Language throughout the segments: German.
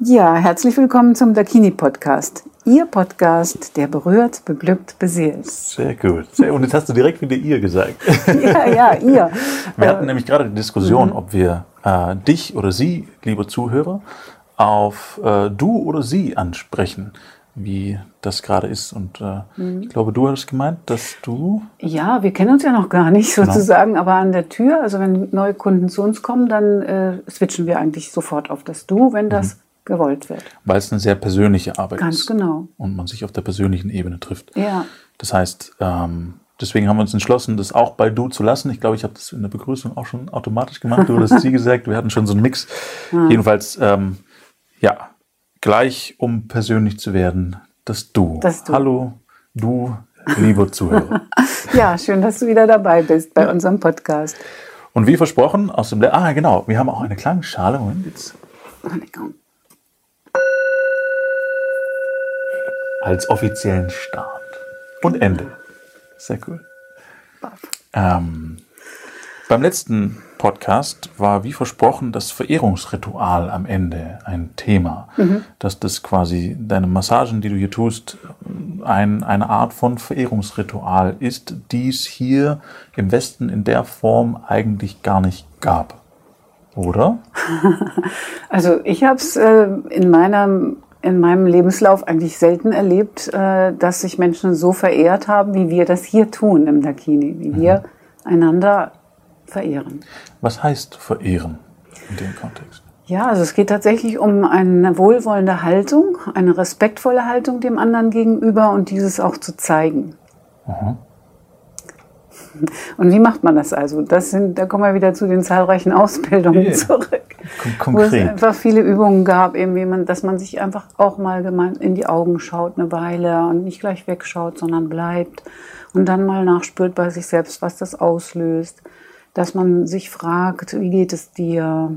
Ja, herzlich willkommen zum Dakini Podcast. Ihr Podcast, der berührt, beglückt, beseelt. Sehr gut. Sehr, und jetzt hast du direkt wieder ihr gesagt. ja, ja, ihr. Wir hatten nämlich gerade die Diskussion, mhm. ob wir äh, dich oder sie, liebe Zuhörer, auf äh, du oder sie ansprechen wie das gerade ist. Und äh, mhm. ich glaube, du hast gemeint, dass du. Ja, wir kennen uns ja noch gar nicht genau. sozusagen, genau. aber an der Tür, also wenn neue Kunden zu uns kommen, dann äh, switchen wir eigentlich sofort auf das Du, wenn das mhm. Gewollt wird. Weil es eine sehr persönliche Arbeit Ganz ist. Ganz genau. Und man sich auf der persönlichen Ebene trifft. Ja. Das heißt, ähm, deswegen haben wir uns entschlossen, das auch bei Du zu lassen. Ich glaube, ich habe das in der Begrüßung auch schon automatisch gemacht. Du hast sie gesagt, wir hatten schon so einen Mix. Ja. Jedenfalls, ähm, ja, gleich um persönlich zu werden, das Du. Das du. Hallo, du, liebe Zuhörer. ja, schön, dass du wieder dabei bist bei unserem Podcast. Und wie versprochen, aus dem. Le ah, genau, wir haben auch eine Klangschale. Moment, jetzt. Als offiziellen Start. Und Ende. Sehr cool. Ähm, beim letzten Podcast war wie versprochen das Verehrungsritual am Ende ein Thema. Mhm. Dass das quasi deine Massagen, die du hier tust, ein, eine Art von Verehrungsritual ist, die es hier im Westen in der Form eigentlich gar nicht gab. Oder? Also ich habe es äh, in meinem in meinem Lebenslauf eigentlich selten erlebt, äh, dass sich Menschen so verehrt haben, wie wir das hier tun im Dakini, wie mhm. wir einander verehren. Was heißt verehren in dem Kontext? Ja, also es geht tatsächlich um eine wohlwollende Haltung, eine respektvolle Haltung dem anderen gegenüber und dieses auch zu zeigen. Aha. Und wie macht man das also? Das sind, da kommen wir wieder zu den zahlreichen Ausbildungen yeah. zurück. Konkret. Wo es einfach viele Übungen gab, eben wie man, dass man sich einfach auch mal in die Augen schaut eine Weile und nicht gleich wegschaut, sondern bleibt und dann mal nachspürt bei sich selbst, was das auslöst dass man sich fragt, wie geht es dir?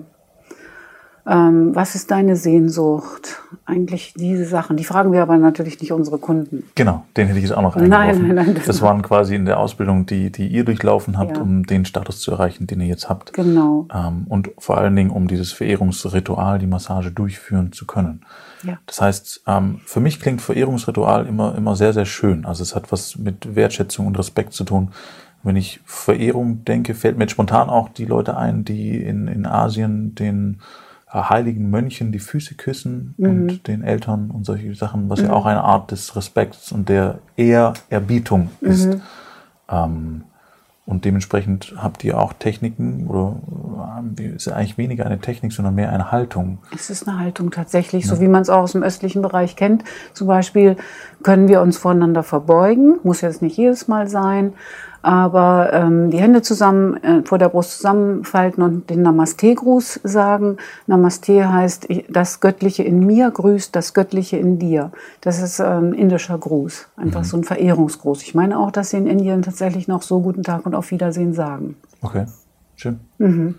Ähm, was ist deine Sehnsucht? Eigentlich diese Sachen. Die fragen wir aber natürlich nicht unsere Kunden. Genau, den hätte ich jetzt auch noch eingeworfen. Nein, nein, nein. Das, das waren quasi in der Ausbildung, die, die ihr durchlaufen habt, ja. um den Status zu erreichen, den ihr jetzt habt. Genau. Ähm, und vor allen Dingen, um dieses Verehrungsritual, die Massage durchführen zu können. Ja. Das heißt, ähm, für mich klingt Verehrungsritual immer, immer sehr, sehr schön. Also es hat was mit Wertschätzung und Respekt zu tun wenn ich Verehrung denke, fällt mir spontan auch die Leute ein, die in, in Asien den heiligen Mönchen die Füße küssen mhm. und den Eltern und solche Sachen, was mhm. ja auch eine Art des Respekts und der Ehrerbietung ist. Mhm. Ähm, und dementsprechend habt ihr auch Techniken oder ist eigentlich weniger eine Technik, sondern mehr eine Haltung. Es ist eine Haltung tatsächlich, ja. so wie man es auch aus dem östlichen Bereich kennt. Zum Beispiel können wir uns voneinander verbeugen, muss jetzt nicht jedes Mal sein. Aber ähm, die Hände zusammen äh, vor der Brust zusammenfalten und den Namaste-Gruß sagen. Namaste heißt, das Göttliche in mir grüßt das Göttliche in dir. Das ist ein ähm, indischer Gruß, einfach mhm. so ein Verehrungsgruß. Ich meine auch, dass sie in Indien tatsächlich noch so guten Tag und auf Wiedersehen sagen. Okay, schön. Mhm.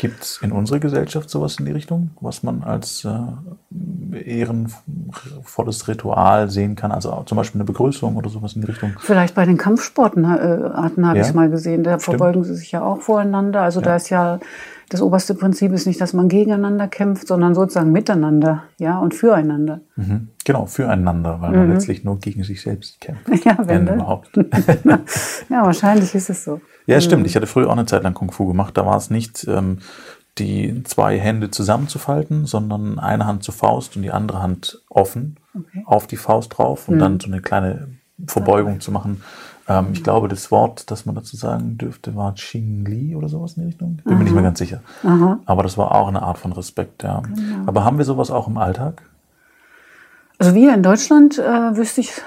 Gibt es in unserer Gesellschaft sowas in die Richtung, was man als äh, ehrenvolles Ritual sehen kann? Also zum Beispiel eine Begrüßung oder sowas in die Richtung? Vielleicht bei den Kampfsporten äh, habe ja. ich es mal gesehen. Da Stimmt. verbeugen sie sich ja auch voreinander. Also ja. da ist ja das oberste Prinzip ist nicht, dass man gegeneinander kämpft, sondern sozusagen miteinander, ja, und füreinander. Mhm. Genau, füreinander, weil mhm. man letztlich nur gegen sich selbst kämpft. Ja, wenn, wenn überhaupt. ja, wahrscheinlich ist es so. Ja, mhm. stimmt. Ich hatte früher auch eine Zeit lang Kung Fu gemacht. Da war es nicht ähm, die zwei Hände zusammenzufalten, sondern eine Hand zur Faust und die andere Hand offen okay. auf die Faust drauf und mhm. dann so eine kleine Verbeugung zu machen. Ähm, ich glaube, das Wort, das man dazu sagen dürfte, war Xing Li oder sowas in die Richtung. Bin Aha. mir nicht mehr ganz sicher. Aha. Aber das war auch eine Art von Respekt, ja. Genau. Aber haben wir sowas auch im Alltag? Also wir in Deutschland äh, wüsste ich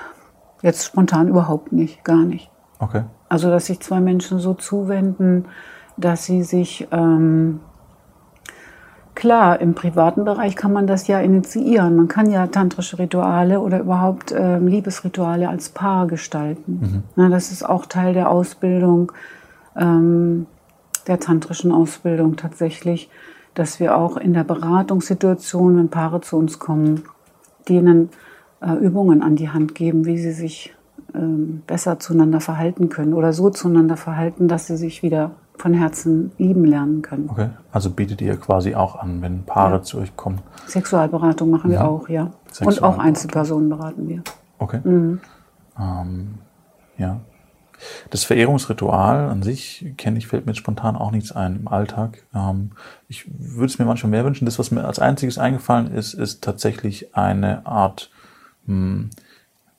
jetzt spontan überhaupt nicht, gar nicht. Okay. Also, dass sich zwei Menschen so zuwenden, dass sie sich, ähm, klar, im privaten Bereich kann man das ja initiieren. Man kann ja tantrische Rituale oder überhaupt ähm, Liebesrituale als Paar gestalten. Mhm. Na, das ist auch Teil der Ausbildung, ähm, der tantrischen Ausbildung tatsächlich, dass wir auch in der Beratungssituation, wenn Paare zu uns kommen, denen äh, Übungen an die Hand geben, wie sie sich ähm, besser zueinander verhalten können oder so zueinander verhalten, dass sie sich wieder von Herzen lieben lernen können. Okay, also bietet ihr quasi auch an, wenn Paare ja. zu euch kommen? Sexualberatung machen wir mhm. auch, ja. Und auch Einzelpersonen beraten wir. Okay. Mhm. Ähm, ja. Das Verehrungsritual an sich kenne ich, fällt mir spontan auch nichts ein im Alltag. Ähm, ich würde es mir manchmal mehr wünschen. Das, was mir als einziges eingefallen ist, ist tatsächlich eine Art mh, hm,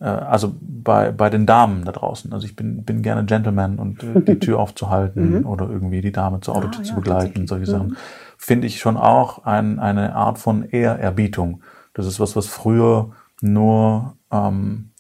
also bei, bei den Damen da draußen. Also ich bin, bin gerne Gentleman und äh, die Tür aufzuhalten mhm. oder irgendwie die Dame zur Autotür ah, zu begleiten, solche Sachen. Mhm. Finde ich schon auch ein, eine Art von Ehrerbietung. Das ist was, was früher nur ähm,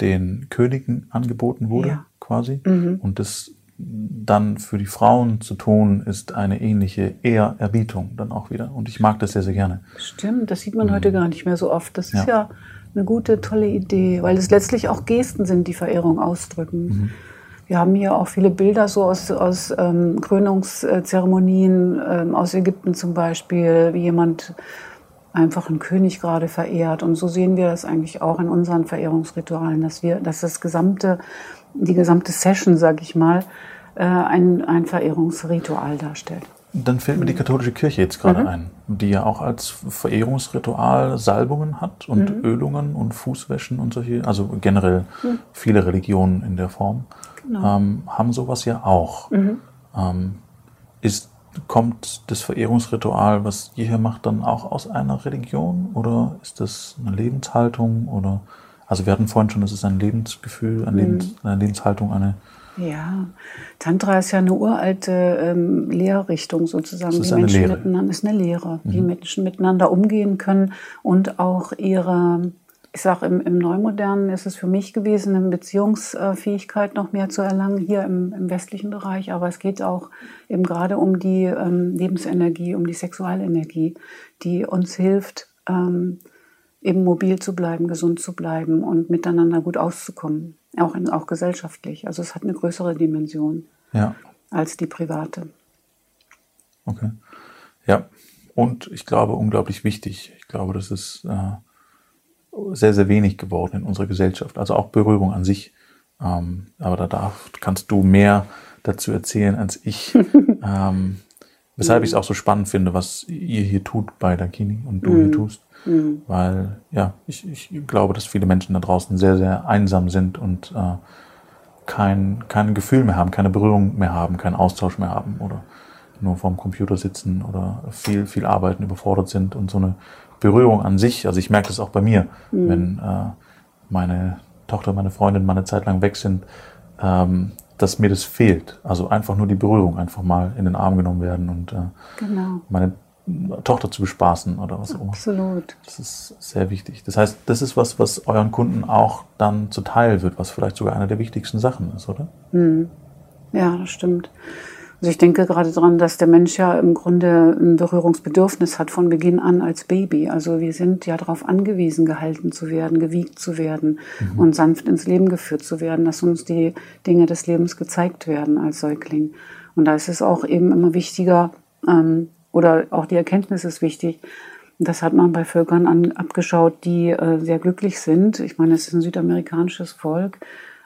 den Königen angeboten wurde, ja. quasi. Mhm. Und das dann für die Frauen zu tun, ist eine ähnliche Ehrerbietung dann auch wieder. Und ich mag das sehr, sehr gerne. Stimmt, das sieht man heute mhm. gar nicht mehr so oft. Das ist ja eine gute, tolle Idee, weil es letztlich auch Gesten sind, die Verehrung ausdrücken. Mhm. Wir haben hier auch viele Bilder so aus, aus ähm, Krönungszeremonien, ähm, aus Ägypten zum Beispiel, wie jemand einfach einen König gerade verehrt. Und so sehen wir das eigentlich auch in unseren Verehrungsritualen, dass wir, dass das gesamte, die gesamte Session, sag ich mal, äh, ein, ein Verehrungsritual darstellt. Dann fällt mir die katholische Kirche jetzt gerade mhm. ein, die ja auch als Verehrungsritual Salbungen hat und mhm. Ölungen und Fußwäschen und solche, also generell mhm. viele Religionen in der Form, genau. ähm, haben sowas ja auch. Mhm. Ähm, ist, kommt das Verehrungsritual, was ihr hier macht, dann auch aus einer Religion oder ist das eine Lebenshaltung oder, also wir hatten vorhin schon, das ist ein Lebensgefühl, eine, Lebens, mhm. eine Lebenshaltung, eine ja, Tantra ist ja eine uralte ähm, Lehrrichtung sozusagen. Die Menschen Lehre. miteinander ist eine Lehre, mhm. wie Menschen miteinander umgehen können und auch ihre, ich sage im, im Neumodernen ist es für mich gewesen, eine Beziehungsfähigkeit noch mehr zu erlangen hier im, im westlichen Bereich. Aber es geht auch eben gerade um die ähm, Lebensenergie, um die Sexualenergie, die uns hilft. Ähm, eben mobil zu bleiben, gesund zu bleiben und miteinander gut auszukommen auch, in, auch gesellschaftlich. Also es hat eine größere Dimension ja. als die private. Okay. Ja, und ich glaube, unglaublich wichtig. Ich glaube, das ist äh, sehr, sehr wenig geworden in unserer Gesellschaft. Also auch Berührung an sich. Ähm, aber da darf, kannst du mehr dazu erzählen als ich. ähm, weshalb ich es auch so spannend finde, was ihr hier tut bei Dakini und du mhm. hier tust. Mhm. Weil, ja, ich, ich glaube, dass viele Menschen da draußen sehr, sehr einsam sind und äh, kein, kein Gefühl mehr haben, keine Berührung mehr haben, keinen Austausch mehr haben oder nur vorm Computer sitzen oder viel, viel arbeiten, überfordert sind und so eine Berührung an sich, also ich merke das auch bei mir, mhm. wenn äh, meine Tochter, meine Freundin mal eine Zeit lang weg sind, ähm, dass mir das fehlt. Also einfach nur die Berührung, einfach mal in den Arm genommen werden und äh, genau. meine Tochter zu bespaßen oder was auch immer. Absolut. Das ist sehr wichtig. Das heißt, das ist was, was euren Kunden auch dann zuteil wird, was vielleicht sogar eine der wichtigsten Sachen ist, oder? Hm. Ja, das stimmt. Also ich denke gerade daran, dass der Mensch ja im Grunde ein Berührungsbedürfnis hat von Beginn an als Baby. Also wir sind ja darauf angewiesen, gehalten zu werden, gewiegt zu werden mhm. und sanft ins Leben geführt zu werden, dass uns die Dinge des Lebens gezeigt werden als Säugling. Und da ist es auch eben immer wichtiger, ähm, oder auch die Erkenntnis ist wichtig. Das hat man bei Völkern an, abgeschaut, die äh, sehr glücklich sind. Ich meine, es ist ein südamerikanisches Volk.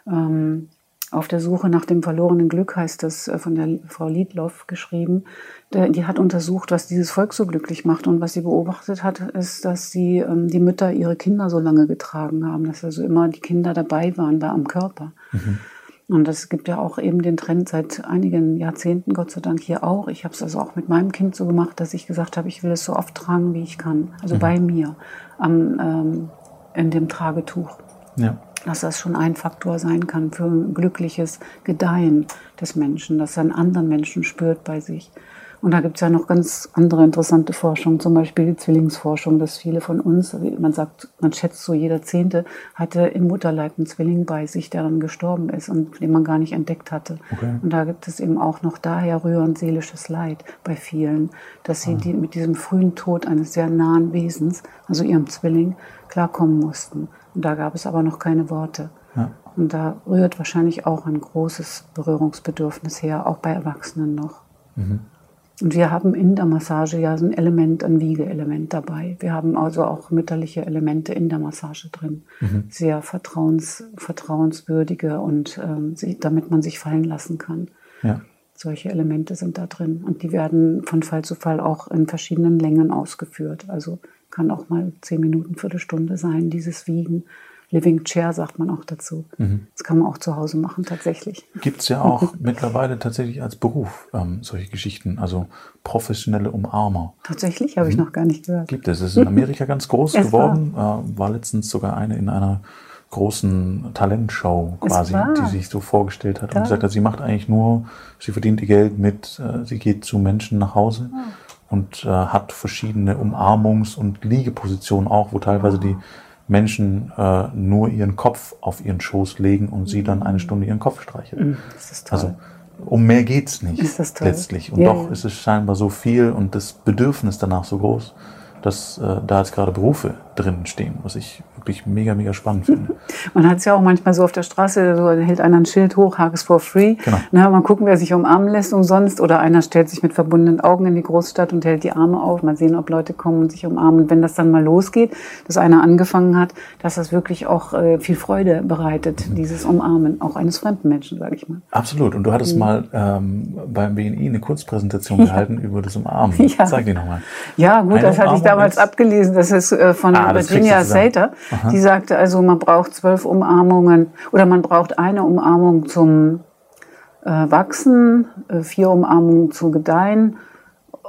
Ähm, auf der Suche nach dem verlorenen Glück heißt das äh, von der Frau Liedloff geschrieben. Der, die hat untersucht, was dieses Volk so glücklich macht. Und was sie beobachtet hat, ist, dass sie ähm, die Mütter ihre Kinder so lange getragen haben, dass also immer die Kinder dabei waren, da am Körper. Mhm. Und es gibt ja auch eben den Trend seit einigen Jahrzehnten, Gott sei Dank hier auch. Ich habe es also auch mit meinem Kind so gemacht, dass ich gesagt habe, ich will es so oft tragen, wie ich kann. Also mhm. bei mir am, ähm, in dem Tragetuch. Ja. Dass das schon ein Faktor sein kann für ein glückliches Gedeihen des Menschen, dass er einen anderen Menschen spürt bei sich. Und da gibt es ja noch ganz andere interessante Forschung, zum Beispiel die Zwillingsforschung, dass viele von uns, man sagt, man schätzt so, jeder Zehnte hatte im Mutterleib einen Zwilling bei sich, der dann gestorben ist und den man gar nicht entdeckt hatte. Okay. Und da gibt es eben auch noch daher rührend seelisches Leid bei vielen, dass sie ah. die, mit diesem frühen Tod eines sehr nahen Wesens, also ihrem Zwilling, klarkommen mussten. Und da gab es aber noch keine Worte. Ja. Und da rührt wahrscheinlich auch ein großes Berührungsbedürfnis her, auch bei Erwachsenen noch. Mhm. Und wir haben in der Massage ja so ein Element, ein Wiegeelement dabei. Wir haben also auch mütterliche Elemente in der Massage drin. Mhm. Sehr vertrauens, vertrauenswürdige und ähm, damit man sich fallen lassen kann. Ja. Solche Elemente sind da drin und die werden von Fall zu Fall auch in verschiedenen Längen ausgeführt. Also kann auch mal zehn Minuten, Viertelstunde sein, dieses Wiegen. Living Chair sagt man auch dazu. Mhm. Das kann man auch zu Hause machen, tatsächlich. Gibt es ja auch mittlerweile tatsächlich als Beruf ähm, solche Geschichten, also professionelle Umarmer. Tatsächlich, habe mhm. ich noch gar nicht gehört. Gibt es. Es ist in Amerika ganz groß geworden. War. Äh, war letztens sogar eine in einer großen Talentshow quasi, die sich so vorgestellt hat da. und gesagt hat, sie macht eigentlich nur, sie verdient ihr Geld mit, äh, sie geht zu Menschen nach Hause oh. und äh, hat verschiedene Umarmungs- und Liegepositionen auch, wo teilweise die Menschen äh, nur ihren Kopf auf ihren Schoß legen und sie dann eine Stunde ihren Kopf streicheln. Mm, das ist toll. Also um mehr geht's nicht letztlich. Und ja, doch ja. ist es scheinbar so viel und das Bedürfnis danach so groß, dass äh, da jetzt gerade Berufe drin stehen, was ich wirklich mega, mega spannend finde. Man hat es ja auch manchmal so auf der Straße, so hält einer ein Schild hoch, Hages for free. Genau. Na, mal gucken, wer sich umarmen lässt umsonst. Oder einer stellt sich mit verbundenen Augen in die Großstadt und hält die Arme auf. Mal sehen, ob Leute kommen und sich umarmen. Und wenn das dann mal losgeht, dass einer angefangen hat, dass das wirklich auch äh, viel Freude bereitet, mhm. dieses Umarmen, auch eines fremden Menschen, sage ich mal. Absolut. Und du hattest mhm. mal ähm, beim BNI eine Kurzpräsentation gehalten über das Umarmen. Ja. Sag die nochmal. Ja, gut, Eine das hatte ich damals abgelesen. Das ist äh, von ah, Virginia Sater. Aha. Die sagte also, man braucht zwölf Umarmungen oder man braucht eine Umarmung zum äh, Wachsen, äh, vier Umarmungen zu Gedeihen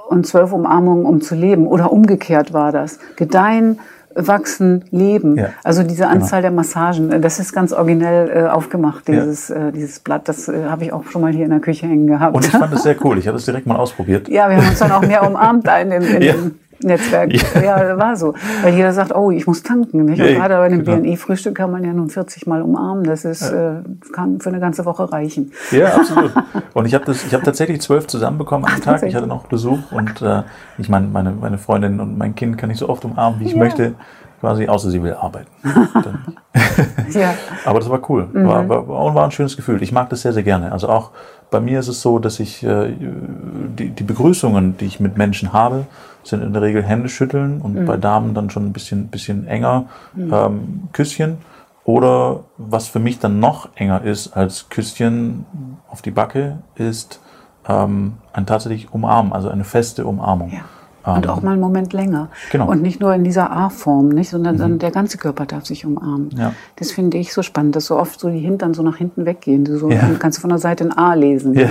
und zwölf Umarmungen, um zu leben. Oder umgekehrt war das. Gedeihen, wachsen, leben. Ja, also diese genau. Anzahl genau. der Massagen, äh, das ist ganz originell äh, aufgemacht, dieses, ja. äh, dieses Blatt. Das äh, habe ich auch schon mal hier in der Küche hängen gehabt. Und ich fand es sehr cool. Ich habe es direkt mal ausprobiert. Ja, wir haben uns dann auch mehr umarmt in, dem, in ja. dem Netzwerk. Ja. ja, war so. Weil jeder sagt, oh, ich muss tanken. Nicht? Und ja, gerade bei einem genau. BNI-Frühstück kann man ja nun 40 Mal umarmen. Das ist, ja. äh, kann für eine ganze Woche reichen. Ja, absolut. Und ich habe das, ich habe tatsächlich zwölf zusammenbekommen am Tag. Ich hatte noch Besuch und äh, ich meine, meine, meine Freundin und mein Kind kann ich so oft umarmen, wie ich möchte quasi, außer sie will arbeiten. ja. Aber das war cool. War, mhm. war, war ein schönes Gefühl. Ich mag das sehr, sehr gerne. Also auch bei mir ist es so, dass ich äh, die, die Begrüßungen, die ich mit Menschen habe, sind in der Regel Hände schütteln und mhm. bei Damen dann schon ein bisschen, bisschen enger mhm. ähm, Küsschen. Oder was für mich dann noch enger ist als Küsschen auf die Backe, ist ähm, ein tatsächlich Umarmen, also eine feste Umarmung. Ja. Und auch mal einen Moment länger. Genau. Und nicht nur in dieser A-Form, nicht, sondern mhm. der ganze Körper darf sich umarmen. Ja. Das finde ich so spannend, dass so oft so die Hintern so nach hinten weggehen. Du so, ja. kannst du von der Seite ein A lesen. Ja.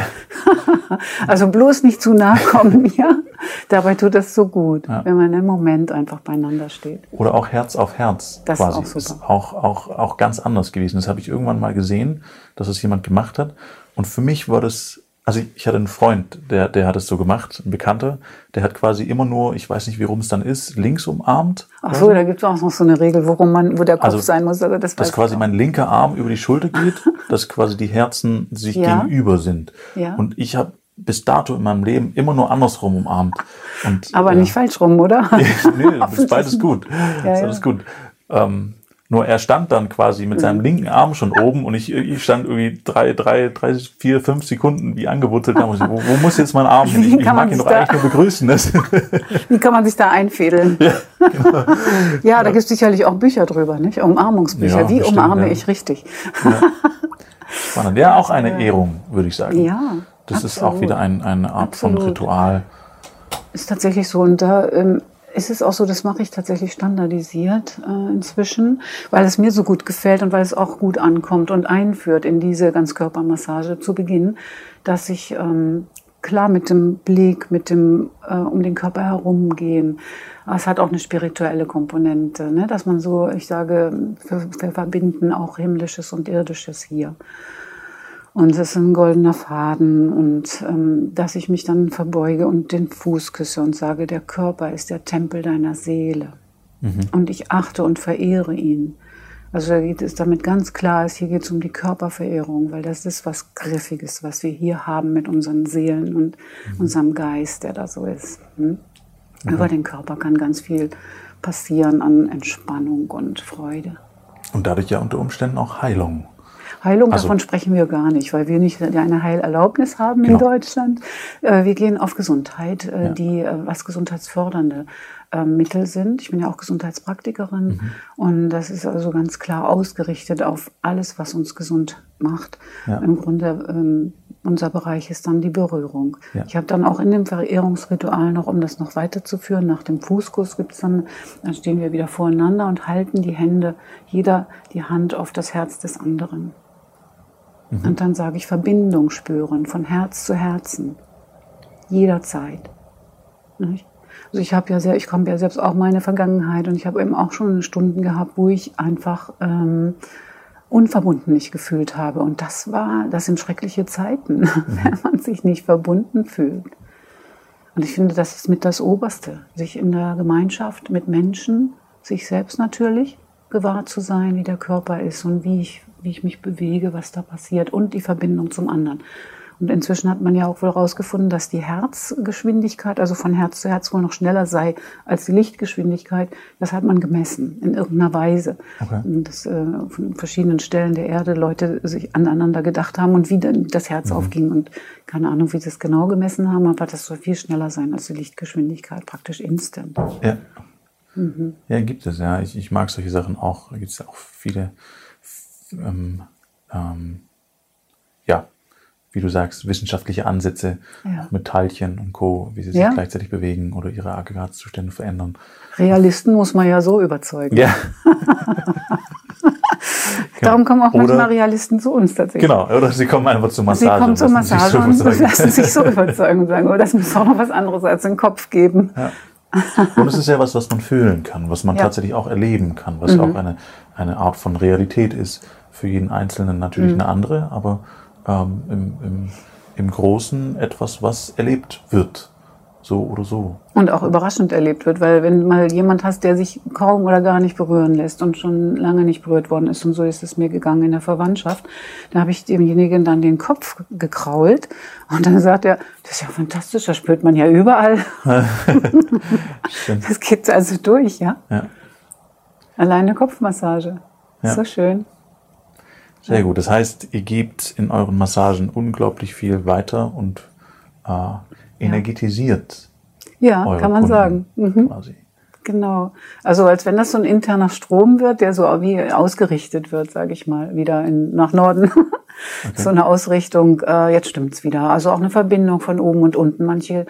also bloß nicht zu nahe kommen, ja. Dabei tut das so gut, ja. wenn man im Moment einfach beieinander steht. Oder auch Herz auf Herz. Das quasi. ist auch super. Ist auch, auch, auch ganz anders gewesen. Das habe ich irgendwann mal gesehen, dass es jemand gemacht hat. Und für mich war das also ich, hatte einen Freund, der, der hat es so gemacht, ein Bekannter, der hat quasi immer nur, ich weiß nicht, wie rum es dann ist, links umarmt. Ach so, da gibt es auch noch so eine Regel, worum man, wo der Kopf also, sein muss. Aber das dass quasi mein linker Arm über die Schulter geht, dass quasi die Herzen sich ja. gegenüber sind. Ja. Und ich habe bis dato in meinem Leben immer nur andersrum umarmt. Und, aber ja. nicht falsch rum, oder? nee, das ist beides gut. Ja, ist alles gut. Ähm, nur er stand dann quasi mit seinem linken Arm schon oben und ich, ich stand irgendwie drei, drei, drei, vier, fünf Sekunden wie angewurzelt da. Wo, wo muss jetzt mein Arm hin? Ich, ich mag ihn doch eigentlich nur begrüßen. Das. Wie kann man sich da einfädeln? Ja, genau. ja da gibt es sicherlich auch Bücher drüber, nicht? Umarmungsbücher. Ja, wie bestimmt, umarme ja. ich richtig? Ja. Ja, auch eine Ehrung, würde ich sagen. Ja. Das absolut. ist auch wieder ein, eine Art absolut. von Ritual. Ist tatsächlich so. Und da ähm, ist es auch so, das mache ich tatsächlich standardisiert äh, inzwischen, weil es mir so gut gefällt und weil es auch gut ankommt und einführt in diese Ganzkörpermassage zu Beginn, dass ich ähm, klar mit dem Blick, mit dem äh, um den Körper herumgehen. Es hat auch eine spirituelle Komponente, ne? dass man so, ich sage, wir, wir verbinden auch himmlisches und irdisches hier. Und es ist ein goldener Faden und ähm, dass ich mich dann verbeuge und den Fuß küsse und sage, der Körper ist der Tempel deiner Seele. Mhm. Und ich achte und verehre ihn. Also da geht es damit ganz klar, ist, hier geht es um die Körperverehrung, weil das ist was Griffiges, was wir hier haben mit unseren Seelen und mhm. unserem Geist, der da so ist. Hm? Mhm. Über den Körper kann ganz viel passieren an Entspannung und Freude. Und dadurch ja unter Umständen auch Heilung. Heilung, also, davon sprechen wir gar nicht, weil wir nicht eine Heilerlaubnis haben genau. in Deutschland. Äh, wir gehen auf Gesundheit, äh, ja. die äh, was gesundheitsfördernde Mittel sind. Ich bin ja auch Gesundheitspraktikerin mhm. und das ist also ganz klar ausgerichtet auf alles, was uns gesund macht. Ja. Im Grunde ähm, unser Bereich ist dann die Berührung. Ja. Ich habe dann auch in dem Verehrungsritual noch, um das noch weiterzuführen, nach dem Fußkuss gibt es dann, dann stehen wir wieder voreinander und halten die Hände, jeder die Hand auf das Herz des anderen. Und dann sage ich Verbindung spüren, von Herz zu Herzen. Jederzeit. Nicht? Also ich habe ja sehr, ich komme ja selbst auch meine Vergangenheit und ich habe eben auch schon Stunden gehabt, wo ich einfach ähm, unverbunden mich gefühlt habe. Und das war, das sind schreckliche Zeiten, wenn man sich nicht verbunden fühlt. Und ich finde, das ist mit das Oberste, sich in der Gemeinschaft mit Menschen, sich selbst natürlich gewahr zu sein, wie der Körper ist und wie ich, wie ich mich bewege, was da passiert und die Verbindung zum anderen. Und inzwischen hat man ja auch wohl herausgefunden, dass die Herzgeschwindigkeit, also von Herz zu Herz wohl noch schneller sei als die Lichtgeschwindigkeit. Das hat man gemessen in irgendeiner Weise. Okay. Und Dass äh, von verschiedenen Stellen der Erde Leute sich aneinander gedacht haben und wie dann das Herz aufging. Und keine Ahnung, wie sie das genau gemessen haben, aber das soll viel schneller sein als die Lichtgeschwindigkeit, praktisch instant. Ja. Ja, gibt es, ja. Ich, ich mag solche Sachen auch. Da gibt es ja auch viele, ähm, ähm, wie du sagst, wissenschaftliche Ansätze Ja. auch mit Teilchen und Co., wie sie sich Ja. gleichzeitig bewegen oder ihre Aggregatzustände verändern. Realisten muss man ja so überzeugen. Ja, Darum kommen auch Oder- manchmal Realisten zu uns tatsächlich. genau. Oder sie kommen einfach zur Sie Massage. kommen zur Massage so und lassen sich so überzeugen und sagen, oh, das muss doch noch was anderes als den Kopf geben. Und es ist ja was, was man fühlen kann, was man Ja. Mhm. tatsächlich auch erleben kann, was auch eine, eine Art von Realität ist. Für jeden Einzelnen natürlich Mhm. eine andere, aber ähm, im, im, im Großen etwas, was erlebt wird. So oder so. Und auch überraschend erlebt wird, weil wenn mal jemand hast, der sich kaum oder gar nicht berühren lässt und schon lange nicht berührt worden ist, und so ist es mir gegangen in der Verwandtschaft, da habe ich demjenigen dann den Kopf gekrault und dann sagt er, das ist ja fantastisch, das spürt man ja überall. Das geht also durch, ja. Ja. Alleine Kopfmassage. Ja. So schön. Sehr gut. Das heißt, ihr gebt in euren Massagen unglaublich viel weiter und äh, energetisiert Ja, eure kann man Kunden sagen. Mhm. quasi. Genau. Also als wenn das so ein interner Strom wird, der so wie ausgerichtet wird, sage ich mal, wieder in, nach Norden. So eine Ausrichtung, äh, jetzt stimmt's wieder. Also auch eine Verbindung von oben und unten. Manche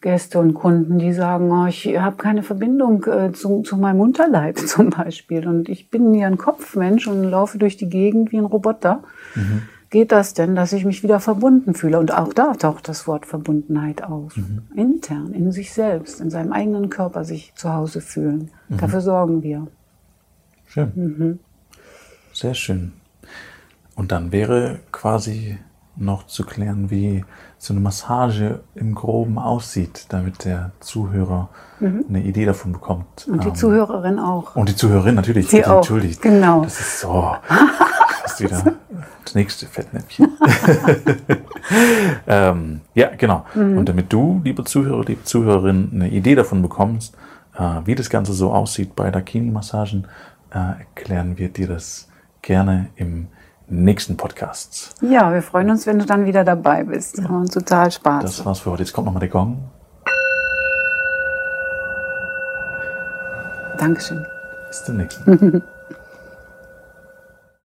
Gäste und Kunden, die sagen, oh, ich habe keine Verbindung äh, zu, zu meinem Unterleib zum Beispiel. Und ich bin ja ein Kopfmensch und laufe durch die Gegend wie ein Roboter. Geht das denn, dass ich mich wieder verbunden fühle? Und auch da taucht das Wort Verbundenheit auf. Intern, in sich selbst, in seinem eigenen Körper sich zu Hause fühlen. Dafür sorgen wir. Schön. Mhm. Sehr schön. Und dann wäre quasi noch zu klären, wie so eine Massage im Groben aussieht, damit der Zuhörer eine Idee davon bekommt. Mhm. Und die Ähm, Zuhörerin auch. Und die Zuhörerin natürlich. Sie auch, Entschuldigt. genau. Das ist so. Fast wieder das nächste Fettnäpfchen. ähm, ja, genau. Mhm. Und damit du, liebe Zuhörer, liebe Zuhörerin, eine Idee davon bekommst, äh, wie das Ganze so aussieht bei Dakini-Massagen, äh, erklären wir dir das gerne im nächsten Podcast. Ja, wir freuen uns, wenn du dann wieder dabei bist. Wir haben total Spaß. Das war's für heute. Jetzt kommt nochmal der Gong. Dankeschön. Bis zum nächsten Mal.